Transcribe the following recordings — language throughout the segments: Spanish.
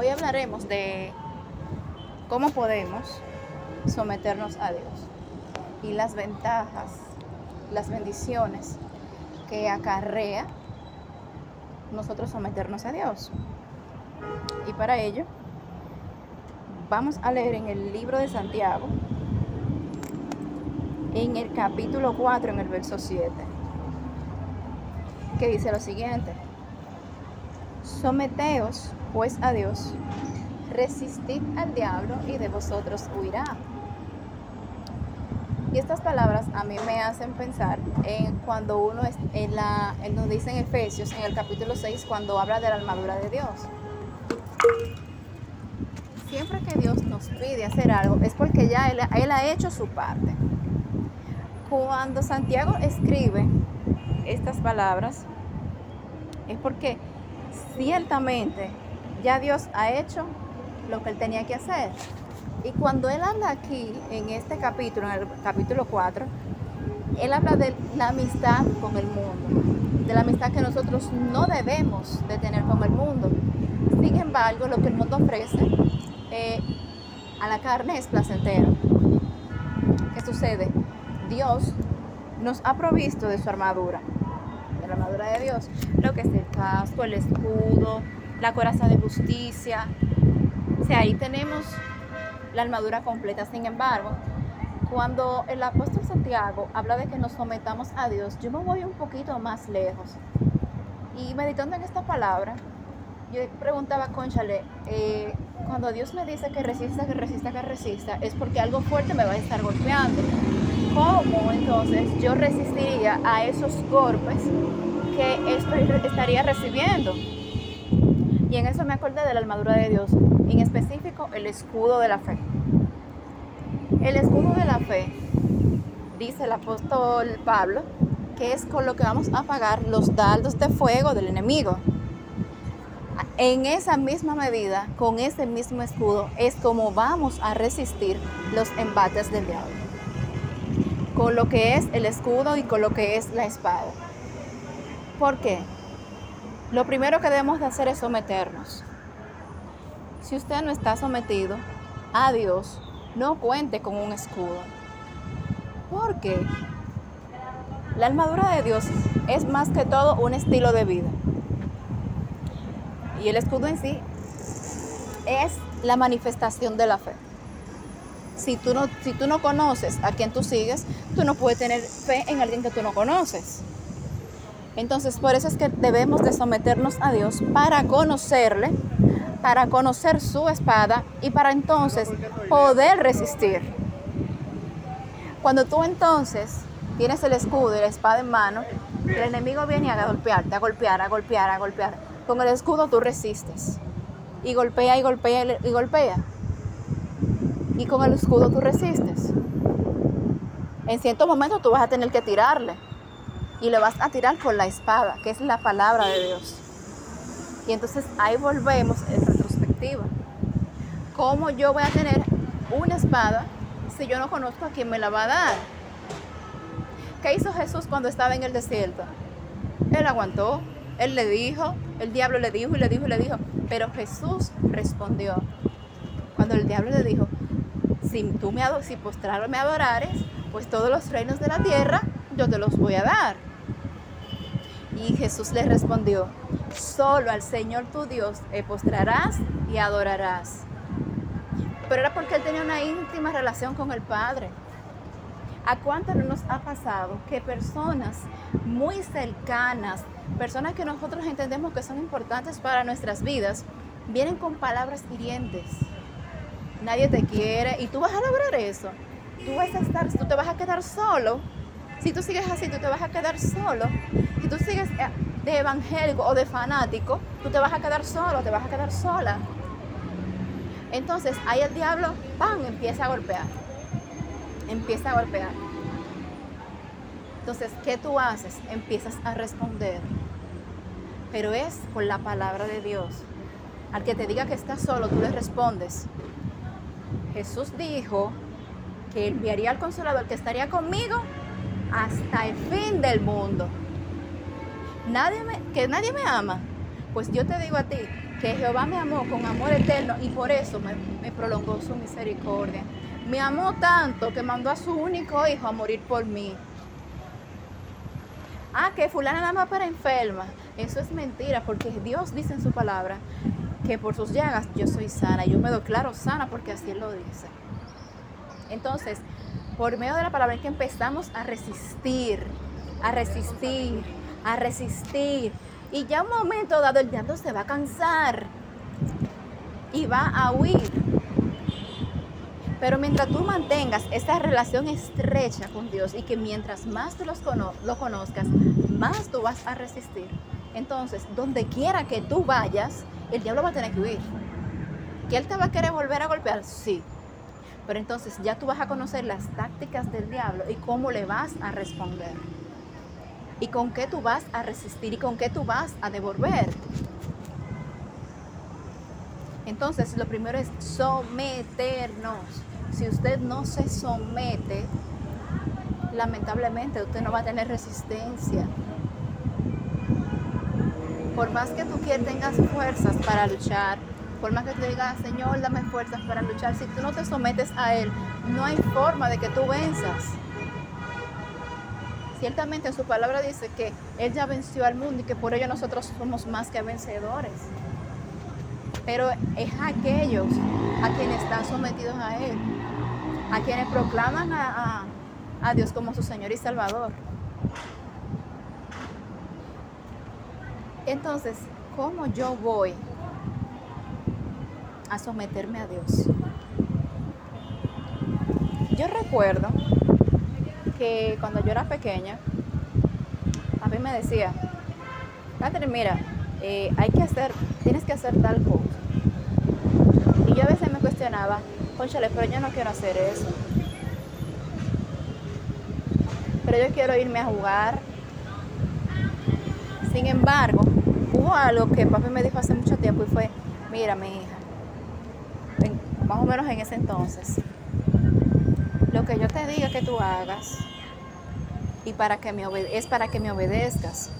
Hoy hablaremos de cómo podemos someternos a Dios y las ventajas, las bendiciones que acarrea nosotros someternos a Dios. Y para ello vamos a leer en el libro de Santiago, en el capítulo 4, en el verso 7, que dice lo siguiente. Someteos pues a Dios, resistid al diablo y de vosotros huirá. Y estas palabras a mí me hacen pensar en cuando uno en la, en nos dice en Efesios, en el capítulo 6, cuando habla de la armadura de Dios. Siempre que Dios nos pide hacer algo es porque ya él, él ha hecho su parte. Cuando Santiago escribe estas palabras, es porque ciertamente ya Dios ha hecho lo que él tenía que hacer. Y cuando él habla aquí, en este capítulo, en el capítulo 4, él habla de la amistad con el mundo, de la amistad que nosotros no debemos de tener con el mundo. Sin embargo, lo que el mundo ofrece eh, a la carne es placentero. ¿Qué sucede? Dios nos ha provisto de su armadura, armadura de Dios, lo que es el casco, el escudo, la coraza de justicia. O sea, ahí tenemos la armadura completa. Sin embargo, cuando el apóstol Santiago habla de que nos sometamos a Dios, yo me voy un poquito más lejos. Y meditando en esta palabra, yo preguntaba, conchale, eh, cuando Dios me dice que resista, que resista, que resista, es porque algo fuerte me va a estar golpeando. ¿Cómo entonces yo resistiría a esos golpes que estaría recibiendo? Y en eso me acordé de la armadura de Dios, en específico el escudo de la fe. El escudo de la fe, dice el apóstol Pablo, que es con lo que vamos a apagar los dardos de fuego del enemigo. En esa misma medida, con ese mismo escudo, es como vamos a resistir los embates del diablo. Con lo que es el escudo y con lo que es la espada. ¿Por qué? Lo primero que debemos de hacer es someternos. Si usted no está sometido a Dios, no cuente con un escudo. Porque la armadura de Dios es más que todo un estilo de vida. Y el escudo en sí es la manifestación de la fe. Si tú no, si tú no conoces a quien tú sigues, tú no puedes tener fe en alguien que tú no conoces. Entonces, por eso es que debemos de someternos a Dios para conocerle, para conocer su espada y para entonces poder resistir. Cuando tú entonces tienes el escudo y la espada en mano, el enemigo viene a golpearte, a golpear, a golpear, a golpear. Con el escudo tú resistes. Y golpea y golpea y golpea. Y con el escudo tú resistes. En cierto momento tú vas a tener que tirarle y le vas a tirar con la espada, que es la palabra de Dios. Y entonces ahí volvemos en retrospectiva. ¿Cómo yo voy a tener una espada si yo no conozco a quién me la va a dar? ¿Qué hizo Jesús cuando estaba en el desierto? Él aguantó, él le dijo, el diablo le dijo y le dijo y le dijo, pero Jesús respondió. Cuando el diablo le dijo, si tú me si postrarlo me adorares, pues todos los reinos de la tierra yo te los voy a dar. Y Jesús le respondió, solo al Señor tu Dios postrarás y adorarás. Pero era porque él tenía una íntima relación con el Padre. ¿A cuánto no nos ha pasado que personas muy cercanas, personas que nosotros entendemos que son importantes para nuestras vidas, vienen con palabras hirientes? Nadie te quiere y tú vas a lograr eso. Tú vas a estar, tú te vas a quedar solo. Si tú sigues así, tú te vas a quedar solo tú sigues eh, de evangélico o de fanático, tú te vas a quedar solo, te vas a quedar sola. Entonces ahí el diablo, ¡pam!, empieza a golpear. Empieza a golpear. Entonces, ¿qué tú haces? Empiezas a responder. Pero es con la palabra de Dios. Al que te diga que estás solo, tú le respondes. Jesús dijo que enviaría al consolador que estaría conmigo hasta el fin del mundo nadie me, que nadie me ama, Pues yo te digo a ti que Jehová me amó con amor eterno y por eso me, prolongó su misericordia. Me amó tanto que mandó a su único hijo a morir por mí. Ah, que fulana nada más para enferma. Eso es mentira, porque Dios dice en su palabra que por sus llagas yo soy sana. Yo me declaro sana porque así lo dice. Entonces, por medio de la palabra es que empezamos a resistir, a resistir, a resistir. Y ya un momento dado el diablo se va a cansar y va a huir. Pero mientras tú mantengas esa relación estrecha con Dios y que mientras más tú los lo conozcas, más tú vas a resistir. Entonces, donde quiera que tú vayas, el diablo va a tener que huir. ¿Que él te va a querer volver a golpear? Sí. Pero entonces ya tú vas a conocer las tácticas del diablo y cómo le vas a responder. Y con qué tú vas a resistir y con qué tú vas a devolver. Entonces, lo primero es someternos. Si usted no se somete, lamentablemente usted no va a tener resistencia. Por más que tú tengas fuerzas para luchar, por más que tú digas, Señor, dame fuerzas para luchar, si tú no te sometes a Él, no hay forma de que tú venzas. Ciertamente su palabra dice que Él ya venció al mundo y que por ello nosotros somos más que vencedores. Pero es aquellos a quienes están sometidos a Él a quienes proclaman a, Dios como su Señor y Salvador. Entonces, ¿cómo yo voy a someterme a Dios? Yo recuerdo que cuando yo era pequeña, mí me decía, Catherine, mira, eh, hay que hacer, tienes que hacer tal cosa. Y yo a veces me cuestionaba, conchale, pero yo no quiero hacer eso. Pero yo quiero irme a jugar. Sin embargo, hubo algo que papi me dijo hace mucho tiempo y fue, mira mi hija, más o menos en ese entonces, lo que yo te diga que tú hagas y para que me es para que me obedezcas.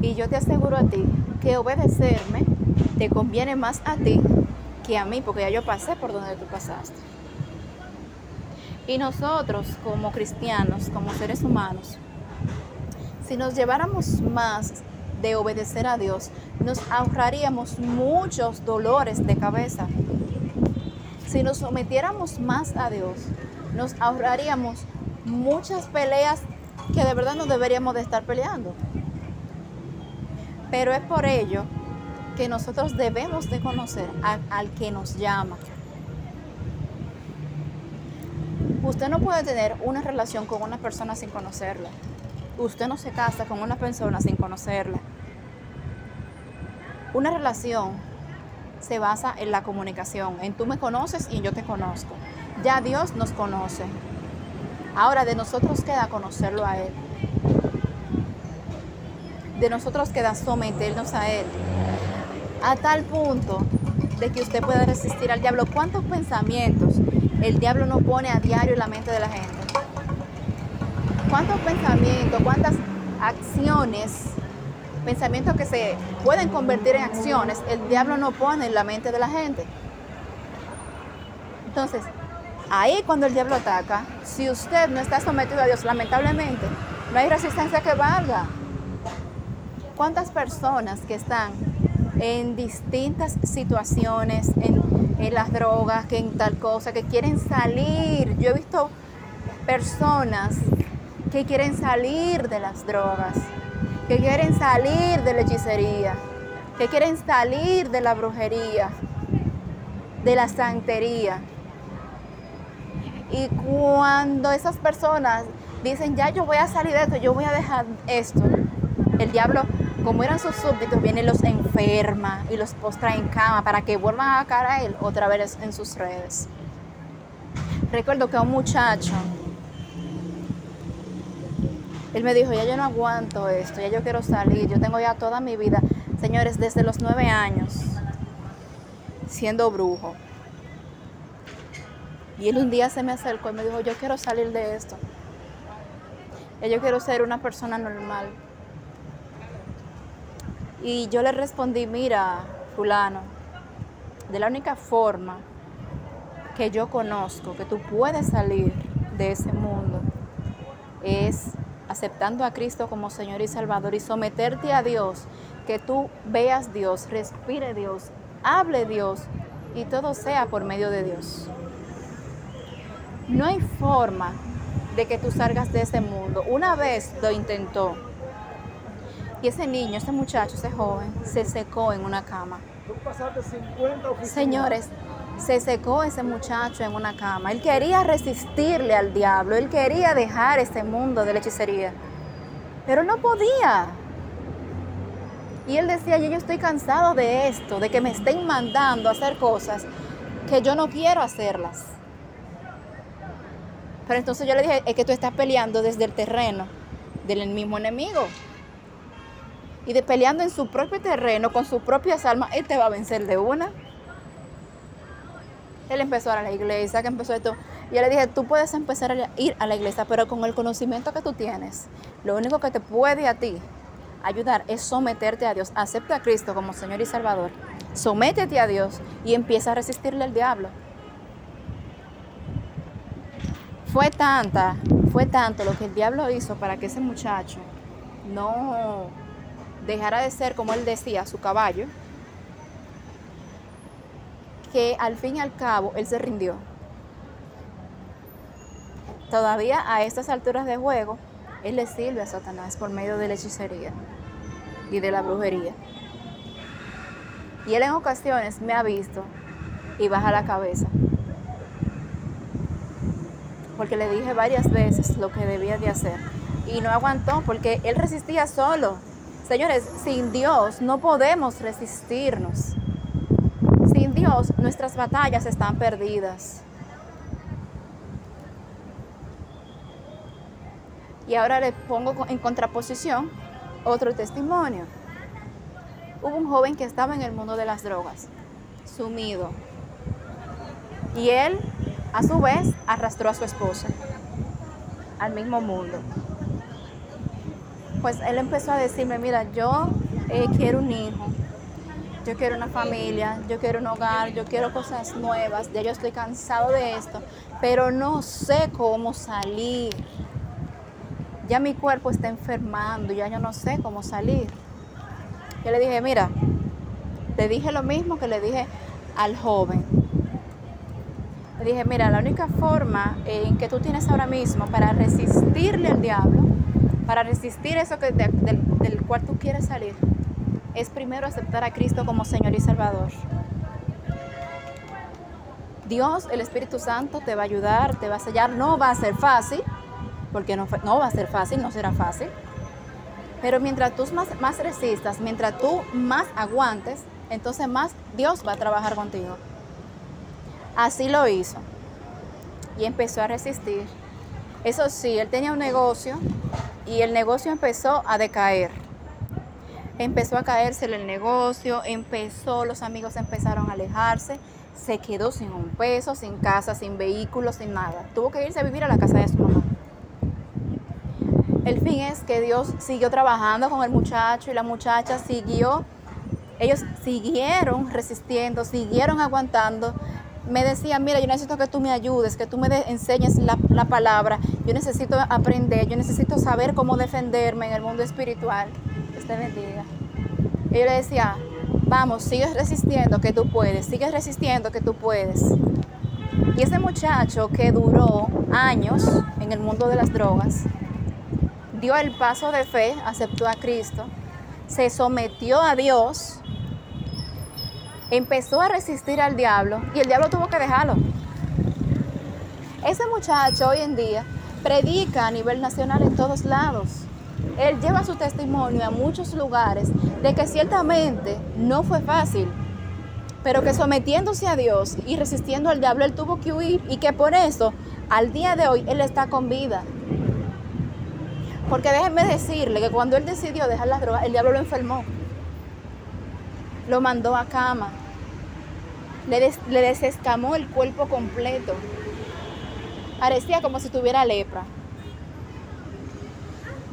Y yo te aseguro a ti que obedecerme te conviene más a ti que a mí, porque ya yo pasé por donde tú pasaste. Y nosotros como cristianos, como seres humanos, si nos lleváramos más de obedecer a Dios, nos ahorraríamos muchos dolores de cabeza. Si nos sometiéramos más a Dios, nos ahorraríamos muchas peleas que de verdad no deberíamos de estar peleando. Pero es por ello que nosotros debemos de conocer al que nos llama. Usted no puede tener una relación con una persona sin conocerla. Usted no se casa con una persona sin conocerla. Una relación se basa en la comunicación, en tú me conoces y yo te conozco. Ya Dios nos conoce. Ahora de nosotros queda conocerlo a Él. De nosotros queda someternos a Él a tal punto de que usted pueda resistir al diablo. ¿Cuántos pensamientos el diablo no pone a diario en la mente de la gente? ¿Cuántos pensamientos, cuántas acciones, pensamientos que se pueden convertir en acciones, el diablo no pone en la mente de la gente? Entonces, ahí cuando el diablo ataca, si usted no está sometido a Dios, lamentablemente, no hay resistencia que valga. ¿Cuántas personas que están en distintas situaciones, en, las drogas, que en tal cosa, que quieren salir. Yo he visto personas que quieren salir de las drogas, que quieren salir de la hechicería, que quieren salir de la brujería, de la santería. Y cuando esas personas dicen, ya yo voy a salir de esto, yo voy a dejar esto, el diablo como eran sus súbditos, viene y los enferma y los postra en cama para que vuelvan a caer a él otra vez en sus redes. Recuerdo que un muchacho, él me dijo, ya yo no aguanto esto, ya yo quiero salir, yo tengo ya toda mi vida, señores, desde los nueve años, siendo brujo. Y él un día se me acercó y me dijo, yo quiero salir de esto. Yo quiero ser una persona normal Y yo le respondí, mira, fulano, de la única forma que yo conozco que tú puedes salir de ese mundo es aceptando a Cristo como Señor y Salvador y someterte a Dios, que tú veas Dios, respire Dios, hable Dios y todo sea por medio de Dios. No hay forma de que tú salgas de ese mundo. Una vez lo intentó y ese niño, ese muchacho, ese joven, se secó en una cama. Señores, se secó ese muchacho en una cama. Él quería resistirle al diablo, él quería dejar ese mundo de la hechicería, pero no podía. Y él decía, yo estoy cansado de esto, de que me estén mandando a hacer cosas que yo no quiero hacerlas. Pero entonces yo le dije, es que tú estás peleando desde el terreno del mismo enemigo. Y de peleando en su propio terreno, con sus propias almas, él te va a vencer de una. Él empezó a ir a la iglesia, que empezó esto. Yo le dije, tú puedes empezar a ir a la iglesia, pero con el conocimiento que tú tienes, lo único que te puede a ti ayudar es someterte a Dios. Acepta a Cristo como Señor y Salvador. Sométete a Dios y empieza a resistirle al diablo. Fue tanta, fue tanto lo que el diablo hizo para que ese muchacho no dejara de ser, como él decía, su caballo, que al fin y al cabo él se rindió. Todavía a estas alturas de juego, él le sirve a Satanás por medio de la hechicería y de la brujería. Y él en ocasiones me ha visto y baja la cabeza. Porque le dije varias veces lo que debía de hacer. Y no aguantó porque él resistía solo. Señores, sin Dios no podemos resistirnos. Sin Dios nuestras batallas están perdidas. Y ahora le pongo en contraposición otro testimonio. Hubo un joven que estaba en el mundo de las drogas, sumido. Y él, a su vez, arrastró a su esposa al mismo mundo. Pues él empezó a decirme, mira, yo eh, quiero un hijo, yo quiero una familia, yo quiero un hogar, yo quiero cosas nuevas, ya yo estoy cansado de esto, pero no sé cómo salir. Ya mi cuerpo está enfermando, ya yo no sé cómo salir. Yo le dije, mira, le dije lo mismo que le dije al joven. Dije, mira, la única forma en que tú tienes ahora mismo para resistirle al diablo, para resistir eso que, del cual tú quieres salir, es primero aceptar a Cristo como Señor y Salvador. Dios, el Espíritu Santo, te va a ayudar, te va a sellar. No va a ser fácil, porque no, no va a ser fácil, no será fácil. Pero mientras tú más resistas, mientras tú más aguantes, entonces más Dios va a trabajar contigo. Así lo hizo. Y empezó a resistir. Eso sí, él tenía un negocio y el negocio empezó a decaer empezó a caerse el negocio, empezó, los amigos empezaron a alejarse, se quedó sin un peso, sin casa, sin vehículo, sin nada. Tuvo que irse a vivir a la casa de su mamá. El fin es que Dios siguió trabajando con el muchacho y la muchacha siguió, ellos siguieron resistiendo, siguieron aguantando. Me decían, mira, yo necesito que tú me ayudes, que tú me enseñes la, la palabra, yo necesito aprender, yo necesito saber cómo defenderme en el mundo espiritual te bendiga. Y yo le decía, vamos, sigues resistiendo que tú puedes, sigues resistiendo que tú puedes. Y ese muchacho que duró años en el mundo de las drogas, dio el paso de fe, aceptó a Cristo, se sometió a Dios, empezó a resistir al diablo y el diablo tuvo que dejarlo. Ese muchacho hoy en día predica a nivel nacional en todos lados él lleva su testimonio a muchos lugares de que ciertamente no fue fácil, pero que sometiéndose a Dios y resistiendo al diablo, él tuvo que huir y que por eso al día de hoy él está con vida. Porque déjenme decirle que cuando él decidió dejar las drogas, el diablo lo enfermó. Lo mandó a cama. Le, desescamó el cuerpo completo. Parecía como si tuviera lepra.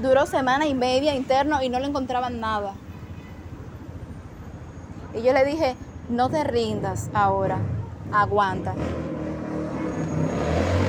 Duró semana y media interno y no le encontraban nada. Y yo le dije, no te rindas ahora, aguanta.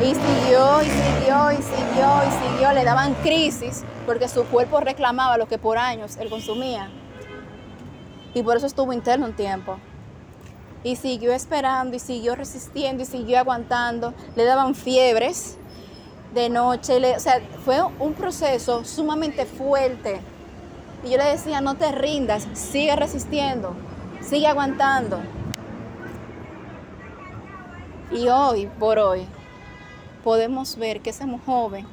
Y siguió, y siguió, y siguió, y siguió. Le daban crisis porque su cuerpo reclamaba lo que por años él consumía. Y por eso estuvo interno un tiempo. Y siguió esperando, y siguió resistiendo, y siguió aguantando. Le daban fiebres de noche. o sea, fue un proceso sumamente fuerte. Y yo le decía, no te rindas, sigue resistiendo, sigue aguantando. Y hoy, por hoy, podemos ver que ese joven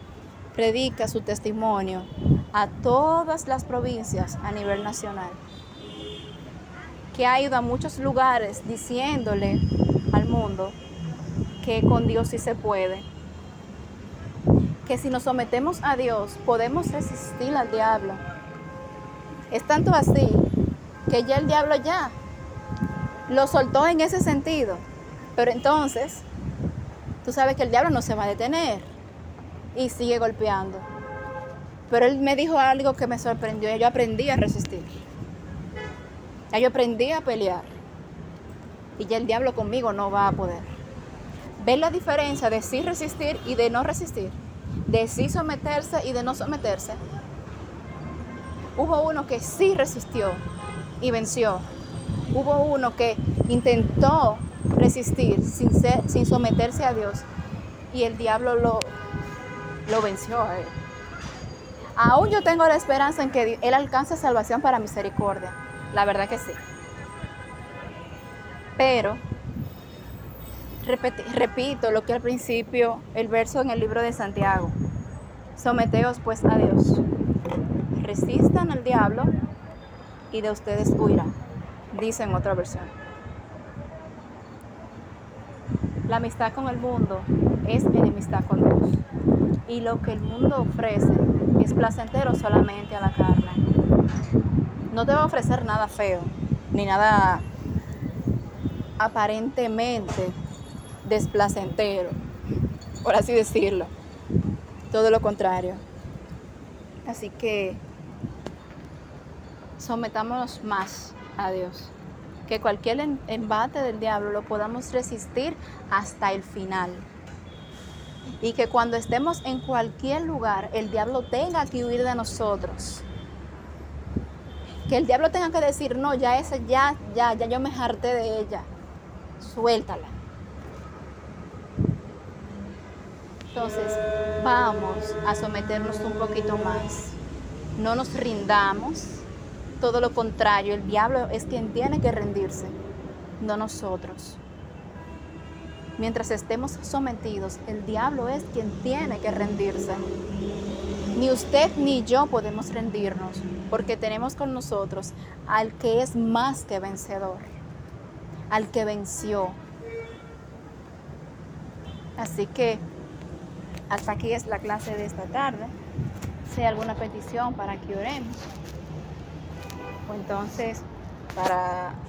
predica su testimonio a todas las provincias a nivel nacional, que ha ido a muchos lugares diciéndole al mundo que con Dios sí se puede, que si nos sometemos a Dios podemos resistir al diablo. Es tanto así que ya el diablo ya lo soltó en ese sentido, pero entonces tú sabes que el diablo no se va a detener y sigue golpeando. Pero él me dijo algo que me sorprendió. Yo aprendí a resistir. Ya yo aprendí a pelear. Y ya el diablo conmigo no va a poder. ¿Ves la diferencia de sí resistir y de no resistir? De sí someterse y de no someterse. Hubo uno que sí resistió y venció. Hubo uno que intentó resistir sin, sin someterse a Dios y el diablo lo, lo venció. Aún yo tengo la esperanza en que Él alcance salvación para misericordia. La verdad que sí. Pero, repito lo que al principio, el verso en el libro de Santiago. Someteos pues a Dios. Resistan al diablo y de ustedes huirá. Dice en otra versión. La amistad con el mundo es enemistad con Dios. Y lo que el mundo ofrece es placentero solamente a la carne. No te va a ofrecer nada feo, ni nada aparentemente desplacentero, por así decirlo. Todo lo contrario. Así que sometámonos más a Dios que cualquier embate del diablo lo podamos resistir hasta el final. Y que cuando estemos en cualquier lugar, el diablo tenga que huir de nosotros. Que el diablo tenga que decir, no, ya esa, ya, ya, ya yo me harté de ella. Suéltala. Entonces, vamos a someternos un poquito más. No nos rindamos todo lo contrario, el diablo es quien tiene que rendirse, no nosotros. Mientras estemos sometidos, el diablo es quien tiene que rendirse. Ni usted ni yo podemos rendirnos, porque tenemos con nosotros al que es más que vencedor, al que venció. Así que hasta aquí es la clase de esta tarde. Si hay alguna petición para que oremos entonces para